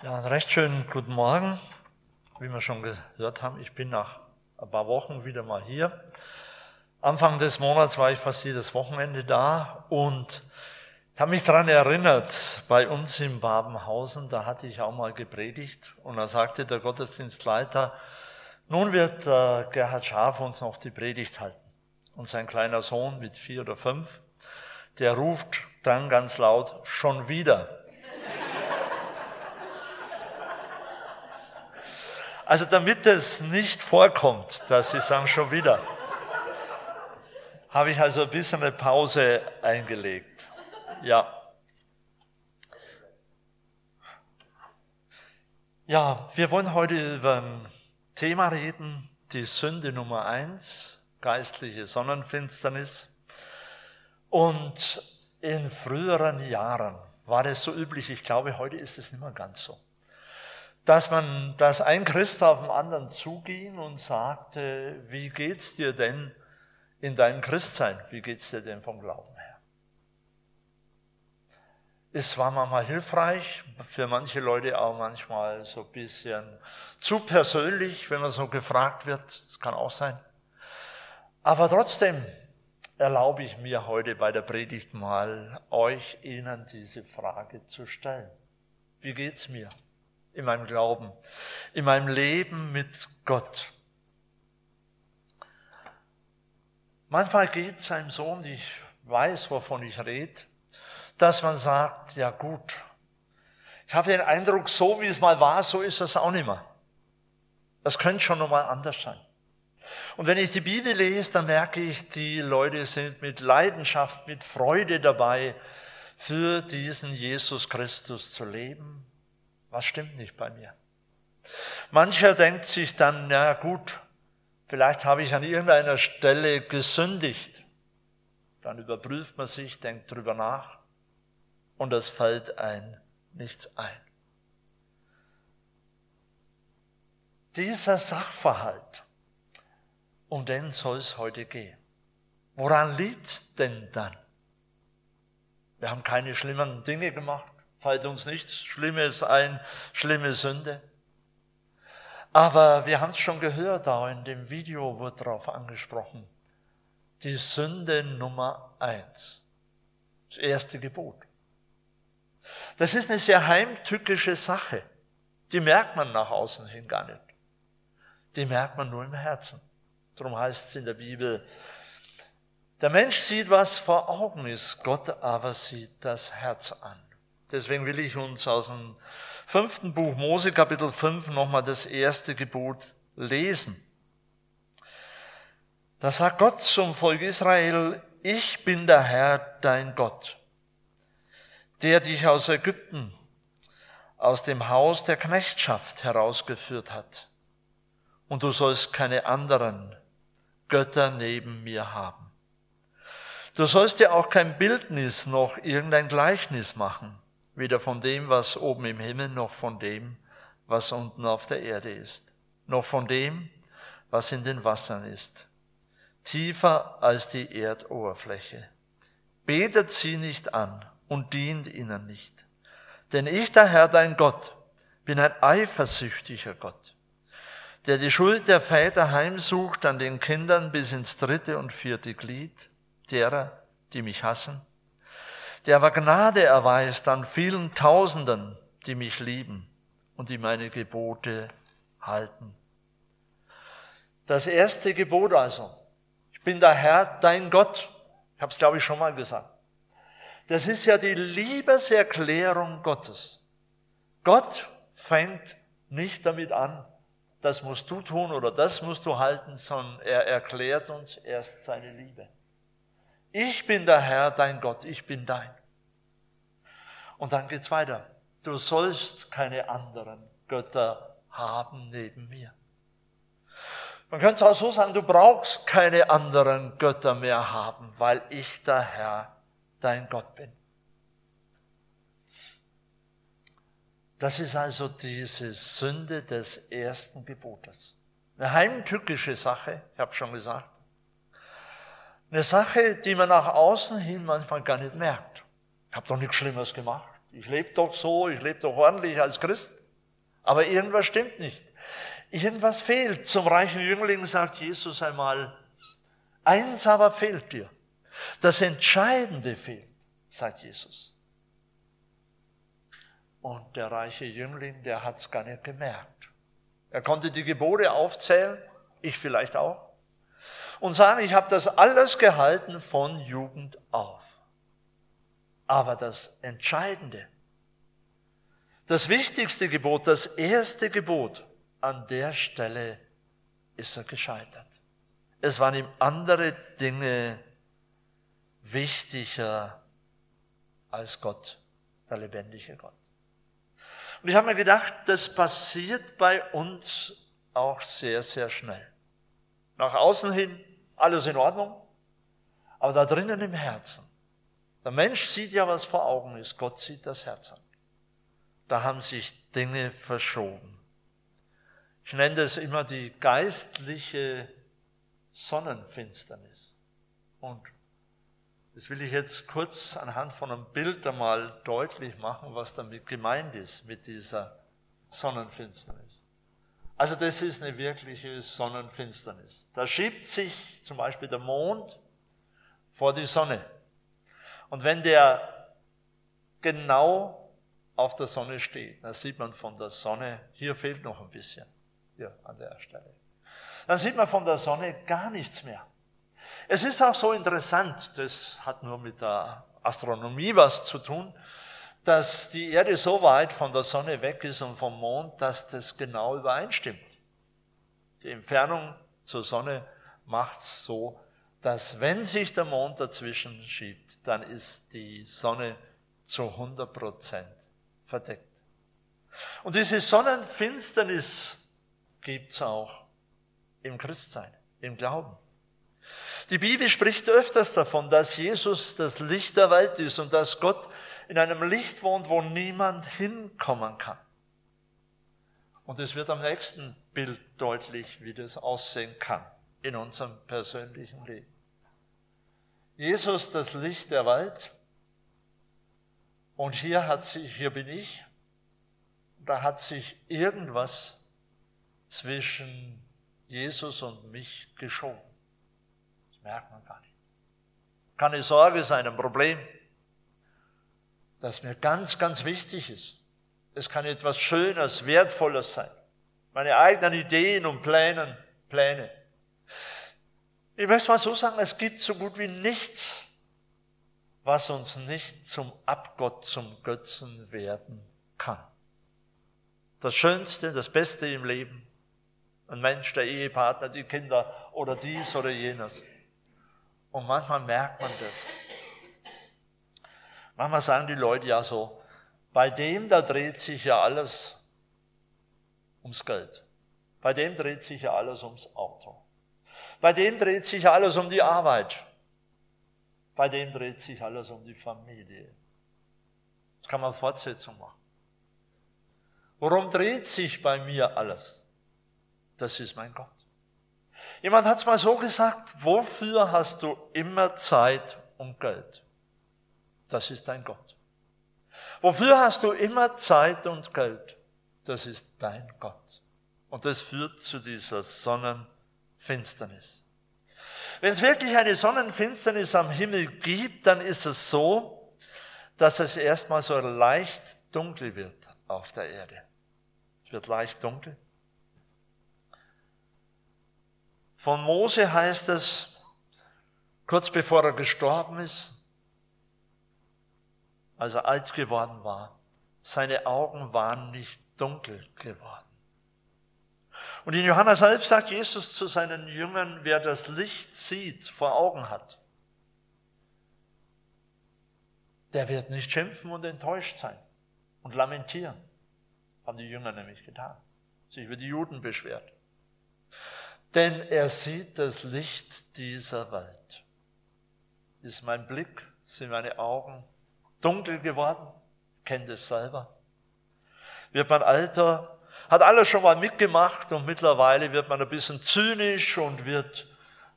Ja, einen recht schönen guten Morgen. Wie wir schon gehört haben, ich bin nach ein paar Wochen wieder mal hier. Anfang des Monats war ich fast jedes Wochenende da und habe mich daran erinnert, bei uns in Babenhausen, da hatte ich auch mal gepredigt und da sagte der Gottesdienstleiter, nun wird äh, Gerhard Schaf uns noch die Predigt halten. Und sein kleiner Sohn mit vier oder fünf, der ruft dann ganz laut, schon wieder. Also damit es nicht vorkommt, dass Sie sagen, schon wieder, habe ich also ein bisschen eine Pause eingelegt. Ja. Ja, wir wollen heute über ein Thema reden, die Sünde Nummer eins, geistliche Sonnenfinsternis. Und in früheren Jahren war es so üblich, ich glaube, heute ist es nicht mehr ganz so dass man, dass ein Christ auf den anderen zuging und sagte, wie geht's dir denn in deinem Christsein? Wie geht's dir denn vom Glauben her? Es war manchmal hilfreich, für manche Leute auch manchmal so ein bisschen zu persönlich, wenn man so gefragt wird. Das kann auch sein. Aber trotzdem erlaube ich mir heute bei der Predigt mal, euch Ihnen diese Frage zu stellen. Wie geht's mir? In meinem Glauben, in meinem Leben mit Gott. Manchmal geht es einem so, und ich weiß, wovon ich rede, dass man sagt, ja gut, ich habe den Eindruck, so wie es mal war, so ist es auch nicht mehr. Das könnte schon nochmal anders sein. Und wenn ich die Bibel lese, dann merke ich, die Leute sind mit Leidenschaft, mit Freude dabei, für diesen Jesus Christus zu leben, was stimmt nicht bei mir? Mancher denkt sich dann, na gut, vielleicht habe ich an irgendeiner Stelle gesündigt. Dann überprüft man sich, denkt drüber nach und es fällt ein nichts ein. Dieser Sachverhalt, um den soll es heute gehen. Woran liegt es denn dann? Wir haben keine schlimmen Dinge gemacht fällt uns nichts Schlimmes ein, schlimme Sünde. Aber wir haben es schon gehört, auch in dem Video wird darauf angesprochen. Die Sünde Nummer eins. Das erste Gebot. Das ist eine sehr heimtückische Sache. Die merkt man nach außen hin gar nicht. Die merkt man nur im Herzen. Darum heißt es in der Bibel, der Mensch sieht, was vor Augen ist, Gott aber sieht das Herz an. Deswegen will ich uns aus dem fünften Buch Mose, Kapitel 5, nochmal das erste Gebot lesen. Da sagt Gott zum Volk Israel, ich bin der Herr, dein Gott, der dich aus Ägypten, aus dem Haus der Knechtschaft herausgeführt hat. Und du sollst keine anderen Götter neben mir haben. Du sollst dir auch kein Bildnis noch irgendein Gleichnis machen weder von dem, was oben im Himmel, noch von dem, was unten auf der Erde ist, noch von dem, was in den Wassern ist, tiefer als die Erdoberfläche. Betet sie nicht an und dient ihnen nicht. Denn ich, der Herr, dein Gott, bin ein eifersüchtiger Gott, der die Schuld der Väter heimsucht an den Kindern bis ins dritte und vierte Glied, derer, die mich hassen, der aber Gnade erweist an vielen Tausenden, die mich lieben und die meine Gebote halten. Das erste Gebot also, ich bin der Herr, dein Gott. Ich habe es, glaube ich, schon mal gesagt. Das ist ja die Liebeserklärung Gottes. Gott fängt nicht damit an, das musst du tun oder das musst du halten, sondern er erklärt uns erst seine Liebe. Ich bin der Herr, dein Gott, ich bin dein. Und dann geht's weiter. Du sollst keine anderen Götter haben neben mir. Man könnte auch so sagen, du brauchst keine anderen Götter mehr haben, weil ich der Herr, dein Gott bin. Das ist also diese Sünde des ersten Gebotes. Eine heimtückische Sache, ich habe schon gesagt. Eine Sache, die man nach außen hin manchmal gar nicht merkt. Ich habe doch nichts Schlimmes gemacht. Ich lebe doch so, ich lebe doch ordentlich als Christ. Aber irgendwas stimmt nicht. Irgendwas fehlt. Zum reichen Jüngling sagt Jesus einmal, eins aber fehlt dir. Das Entscheidende fehlt, sagt Jesus. Und der reiche Jüngling, der hat es gar nicht gemerkt. Er konnte die Gebote aufzählen, ich vielleicht auch, und sagen, ich habe das alles gehalten von Jugend auf. Aber das Entscheidende, das wichtigste Gebot, das erste Gebot, an der Stelle ist er gescheitert. Es waren ihm andere Dinge wichtiger als Gott, der lebendige Gott. Und ich habe mir gedacht, das passiert bei uns auch sehr, sehr schnell. Nach außen hin alles in Ordnung, aber da drinnen im Herzen. Der Mensch sieht ja, was vor Augen ist, Gott sieht das Herz an. Da haben sich Dinge verschoben. Ich nenne das immer die geistliche Sonnenfinsternis. Und das will ich jetzt kurz anhand von einem Bild einmal deutlich machen, was damit gemeint ist, mit dieser Sonnenfinsternis. Also das ist eine wirkliche Sonnenfinsternis. Da schiebt sich zum Beispiel der Mond vor die Sonne. Und wenn der genau auf der Sonne steht, dann sieht man von der Sonne, hier fehlt noch ein bisschen, hier an der Stelle. Dann sieht man von der Sonne gar nichts mehr. Es ist auch so interessant, das hat nur mit der Astronomie was zu tun, dass die Erde so weit von der Sonne weg ist und vom Mond, dass das genau übereinstimmt. Die Entfernung zur Sonne macht es so, dass wenn sich der Mond dazwischen schiebt, dann ist die Sonne zu 100 Prozent verdeckt. Und diese Sonnenfinsternis gibt es auch im Christsein, im Glauben. Die Bibel spricht öfters davon, dass Jesus das Licht der Welt ist und dass Gott in einem Licht wohnt, wo niemand hinkommen kann. Und es wird am nächsten Bild deutlich, wie das aussehen kann in unserem persönlichen Leben. Jesus, das Licht der Welt. Und hier hat sich, hier bin ich, da hat sich irgendwas zwischen Jesus und mich geschoben merkt man gar nicht. Keine Sorge sein, ein Problem, das mir ganz, ganz wichtig ist. Es kann etwas Schönes, Wertvolles sein. Meine eigenen Ideen und Pläne, Pläne. Ich möchte mal so sagen, es gibt so gut wie nichts, was uns nicht zum Abgott, zum Götzen werden kann. Das Schönste, das Beste im Leben, ein Mensch, der Ehepartner, die Kinder oder dies oder jenes. Und manchmal merkt man das. Manchmal sagen die Leute ja so, bei dem, da dreht sich ja alles ums Geld. Bei dem dreht sich ja alles ums Auto. Bei dem dreht sich alles um die Arbeit. Bei dem dreht sich alles um die Familie. Das kann man Fortsetzung machen. Worum dreht sich bei mir alles? Das ist mein Gott. Jemand hat es mal so gesagt, wofür hast du immer Zeit und Geld? Das ist dein Gott. Wofür hast du immer Zeit und Geld? Das ist dein Gott. Und das führt zu dieser Sonnenfinsternis. Wenn es wirklich eine Sonnenfinsternis am Himmel gibt, dann ist es so, dass es erstmal so leicht dunkel wird auf der Erde. Es wird leicht dunkel. Von Mose heißt es, kurz bevor er gestorben ist, als er alt geworden war, seine Augen waren nicht dunkel geworden. Und in Johannes 11 sagt Jesus zu seinen Jüngern, wer das Licht sieht, vor Augen hat, der wird nicht schimpfen und enttäuscht sein und lamentieren. Haben die Jünger nämlich getan. Sich über die Juden beschwert denn er sieht das Licht dieser Welt. Ist mein Blick, sind meine Augen dunkel geworden? Kennt es selber. Wird man alter, hat alles schon mal mitgemacht und mittlerweile wird man ein bisschen zynisch und wird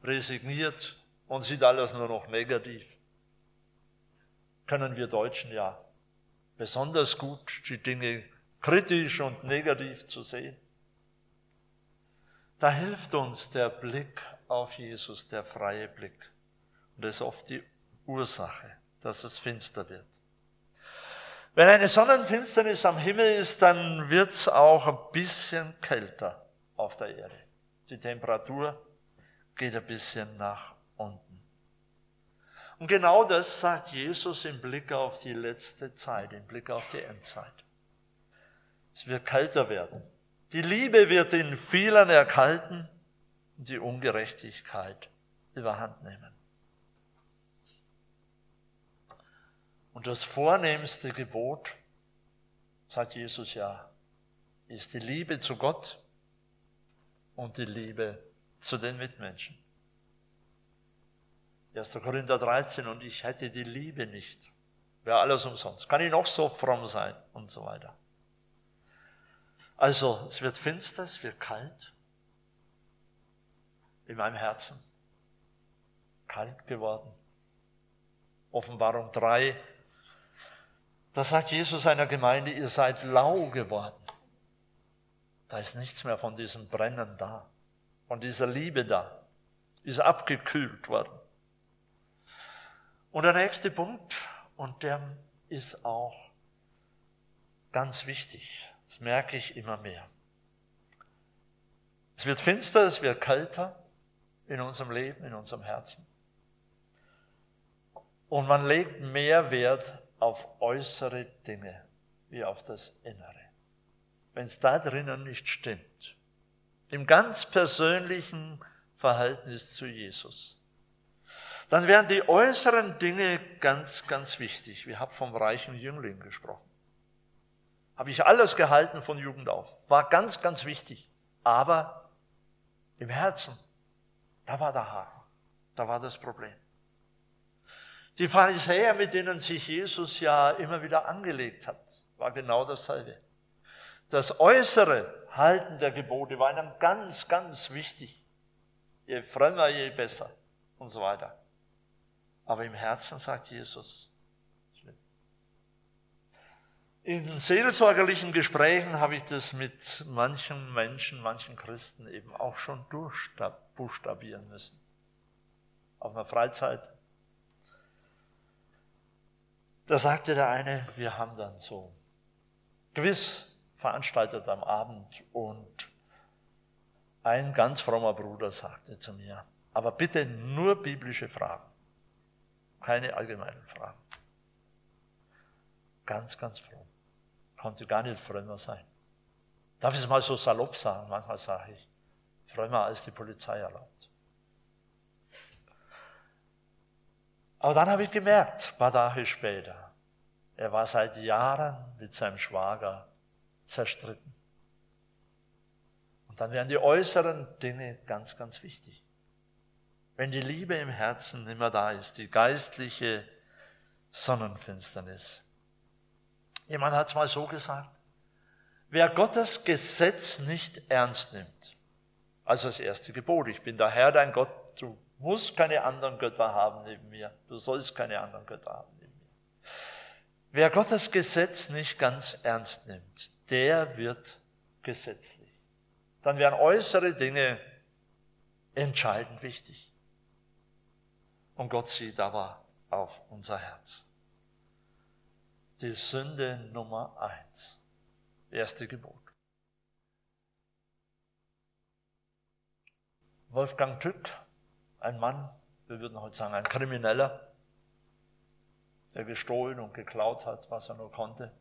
resigniert und sieht alles nur noch negativ. Können wir Deutschen ja besonders gut die Dinge kritisch und negativ zu sehen. Da hilft uns der Blick auf Jesus, der freie Blick. Und das ist oft die Ursache, dass es finster wird. Wenn eine Sonnenfinsternis am Himmel ist, dann wird es auch ein bisschen kälter auf der Erde. Die Temperatur geht ein bisschen nach unten. Und genau das sagt Jesus im Blick auf die letzte Zeit, im Blick auf die Endzeit. Es wird kälter werden. Die Liebe wird in vielen erkalten und die Ungerechtigkeit überhand nehmen. Und das vornehmste Gebot, sagt Jesus ja, ist die Liebe zu Gott und die Liebe zu den Mitmenschen. 1. Korinther 13, und ich hätte die Liebe nicht. Wäre alles umsonst. Kann ich noch so fromm sein und so weiter. Also, es wird finster, es wird kalt in meinem Herzen. Kalt geworden. Offenbarung 3, da sagt Jesus seiner Gemeinde, ihr seid lau geworden. Da ist nichts mehr von diesem Brennen da, von dieser Liebe da. Ist abgekühlt worden. Und der nächste Punkt, und der ist auch ganz wichtig. Das merke ich immer mehr. Es wird finster, es wird kälter in unserem Leben, in unserem Herzen. Und man legt mehr Wert auf äußere Dinge wie auf das Innere. Wenn es da drinnen nicht stimmt, im ganz persönlichen Verhältnis zu Jesus, dann werden die äußeren Dinge ganz, ganz wichtig. Wir haben vom reichen Jüngling gesprochen. Habe ich alles gehalten von Jugend auf. War ganz, ganz wichtig. Aber im Herzen, da war der Haken. Da war das Problem. Die Pharisäer, mit denen sich Jesus ja immer wieder angelegt hat, war genau dasselbe. Das äußere Halten der Gebote war ihnen ganz, ganz wichtig. Je frömmer, je besser und so weiter. Aber im Herzen sagt Jesus, in seelsorgerlichen Gesprächen habe ich das mit manchen Menschen, manchen Christen eben auch schon durchbuchstabieren müssen. Auf einer Freizeit. Da sagte der eine, wir haben dann so gewiss veranstaltet am Abend und ein ganz frommer Bruder sagte zu mir, aber bitte nur biblische Fragen, keine allgemeinen Fragen. Ganz, ganz fromm konnte gar nicht frömmer sein. Darf ich es mal so salopp sagen? Manchmal sage ich, frömmer als die Polizei erlaubt. Aber dann habe ich gemerkt, paar Tage später, er war seit Jahren mit seinem Schwager zerstritten. Und dann werden die äußeren Dinge ganz, ganz wichtig. Wenn die Liebe im Herzen immer da ist, die geistliche Sonnenfinsternis, Jemand hat es mal so gesagt. Wer Gottes Gesetz nicht ernst nimmt, also das erste Gebot, ich bin der Herr, dein Gott, musst keine anderen Götter haben neben mir, du sollst keine anderen Götter haben neben mir. Wer Gottes Gesetz nicht ganz ernst nimmt, der wird gesetzlich. Dann werden äußere Dinge entscheidend wichtig. Und Gott sieht aber auf unser Herz die Sünde Nummer eins. Erste Gebot. Wolfgang Tück, ein Mann, wir würden heute sagen, ein Krimineller, der gestohlen und geklaut hat, was er nur konnte.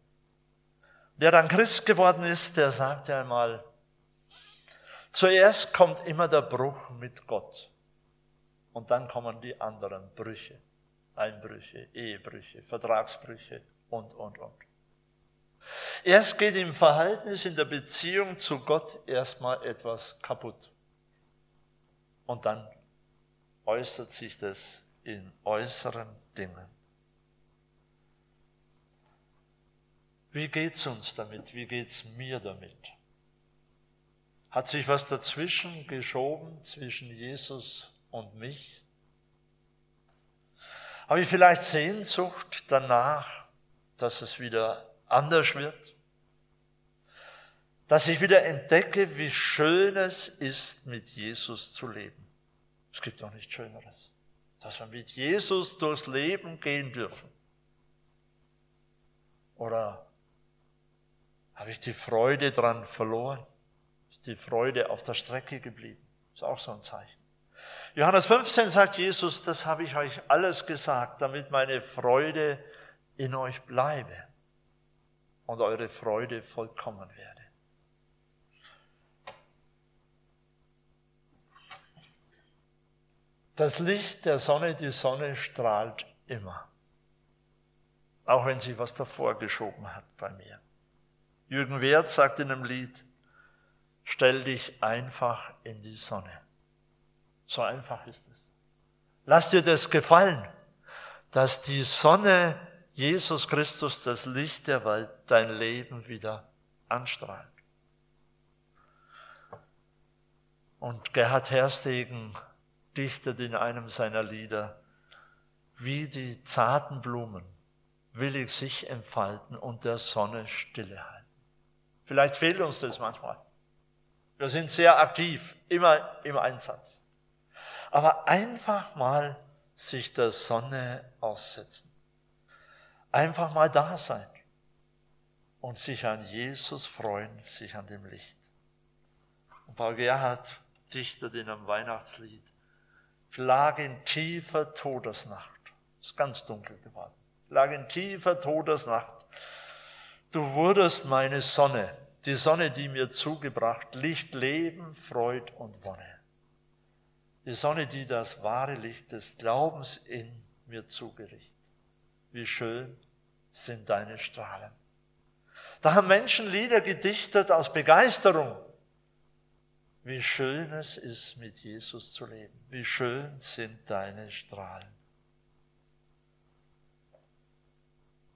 Der dann Christ geworden ist, der sagte einmal, zuerst kommt immer der Bruch mit Gott und dann kommen die anderen Brüche, Einbrüche, Ehebrüche, Vertragsbrüche, und, und, und. Erst geht im Verhältnis, in der Beziehung zu Gott erstmal etwas kaputt. Und dann äußert sich das in äußeren Dingen. Wie geht's uns damit? Wie geht's mir damit? Hat sich was dazwischen geschoben zwischen Jesus und mich? Habe ich vielleicht Sehnsucht danach, dass es wieder anders wird, dass ich wieder entdecke, wie schön es ist, mit Jesus zu leben. Es gibt doch nichts Schöneres, dass wir mit Jesus durchs Leben gehen dürfen. Oder habe ich die Freude dran verloren? Ist die Freude auf der Strecke geblieben? Ist auch so ein Zeichen. Johannes 15 sagt Jesus, das habe ich euch alles gesagt, damit meine Freude in euch bleibe und eure Freude vollkommen werde. Das Licht der Sonne, die Sonne strahlt immer. Auch wenn sie was davor geschoben hat bei mir. Jürgen Wert sagt in einem Lied, stell dich einfach in die Sonne. So einfach ist es. Lass dir das gefallen, dass die Sonne Jesus Christus, das Licht der Welt, dein Leben wieder anstrahlt. Und Gerhard Herstegen dichtet in einem seiner Lieder, wie die zarten Blumen will ich sich entfalten und der Sonne stille halten. Vielleicht fehlt uns das manchmal. Wir sind sehr aktiv, immer im Einsatz. Aber einfach mal sich der Sonne aussetzen. Einfach mal da sein und sich an Jesus freuen, sich an dem Licht. Und Paul Gerhard dichtet in einem Weihnachtslied, ich lag in tiefer Todesnacht. Es ist ganz dunkel geworden. Ich lag in tiefer Todesnacht. Du wurdest meine Sonne, die Sonne, die mir zugebracht, Licht, Leben, Freud und Wonne. Die Sonne, die das wahre Licht des Glaubens in mir zugerichtet. Wie schön sind deine Strahlen. Da haben Menschen Lieder gedichtet aus Begeisterung wie schön es ist, mit Jesus zu leben. Wie schön sind deine Strahlen.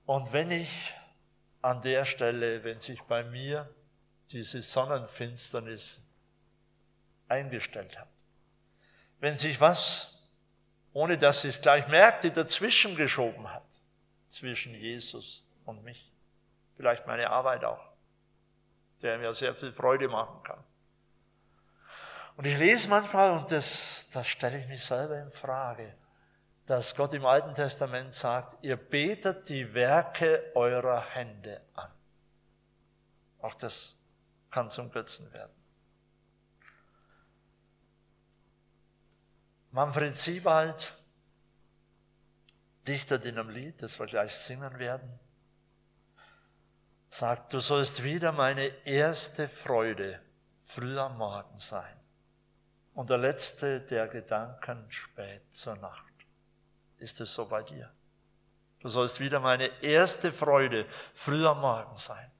Und wenn ich an der Stelle, wenn sich bei mir diese Sonnenfinsternis eingestellt hat, wenn sich was, ohne dass ich es gleich merkte, dazwischen geschoben hat, zwischen Jesus und mich, vielleicht meine Arbeit auch, der mir sehr viel Freude machen kann und ich lese manchmal, und das, das stelle ich mich selber in Frage, dass Gott im Alten Testament sagt, ihr betet die Werke eurer Hände an. Auch das kann zum Götzen werden. Manfred Siebald dichtet in einem Lied, das wir gleich singen werden, sagt, du sollst wieder meine erste Freude früh am Morgen sein und der letzte der Gedanken spät zur Nacht. Ist es so bei dir? Du sollst wieder meine erste Freude früh am Morgen sein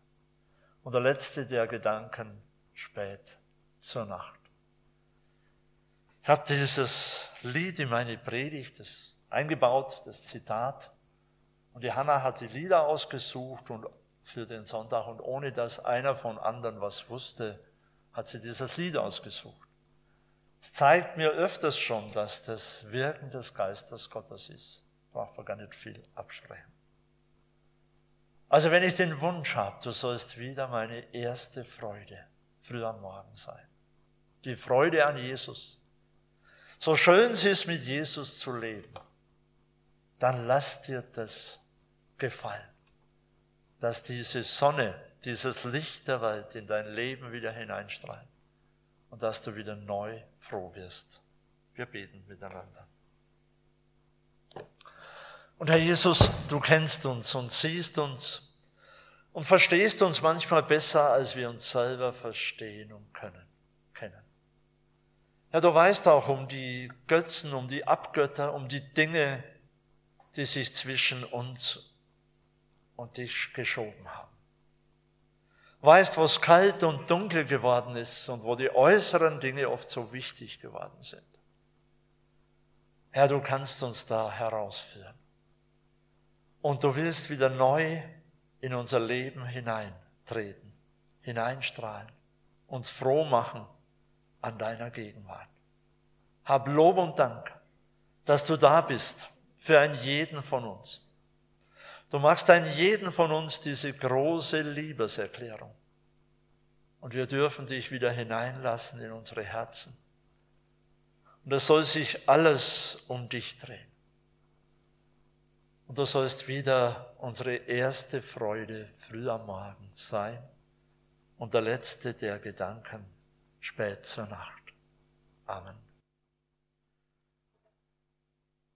und der letzte der Gedanken spät zur Nacht. Ich habe dieses Lied in meine Predigt das eingebaut, das Zitat. Und die Hanna hat die Lieder ausgesucht und für den Sonntag und ohne dass einer von anderen was wusste, hat sie dieses Lied ausgesucht. Es zeigt mir öfters schon, dass das Wirken des Geistes Gottes ist. Braucht man gar nicht viel absprechen. Also wenn ich den Wunsch habe, du sollst wieder meine erste Freude früh am Morgen sein. Die Freude an Jesus. So schön es ist, mit Jesus zu leben, dann lass dir das gefallen, dass diese Sonne, dieses Licht der Welt in dein Leben wieder hineinstrahlt und dass du wieder neu froh wirst. Wir beten miteinander. Und Herr Jesus, du kennst uns und siehst uns und verstehst uns manchmal besser, als wir uns selber verstehen und können, kennen. Ja, du weißt auch um die Götzen, um die Abgötter, um die Dinge, die sich zwischen uns und dich geschoben haben weißt, wo kalt und dunkel geworden ist und wo die äußeren Dinge oft so wichtig geworden sind. Herr, du kannst uns da herausführen. Und du willst wieder neu in unser Leben hineintreten, hineinstrahlen, uns froh machen an deiner Gegenwart. Hab Lob und Dank, dass du da bist für einen jeden von uns. Du machst einen jeden von uns diese große Liebeserklärung. Und wir dürfen dich wieder hineinlassen in unsere Herzen. Und es soll sich alles um dich drehen. Und du sollst wieder unsere erste Freude früh am Morgen sein und der letzte der Gedanken spät zur Nacht. Amen.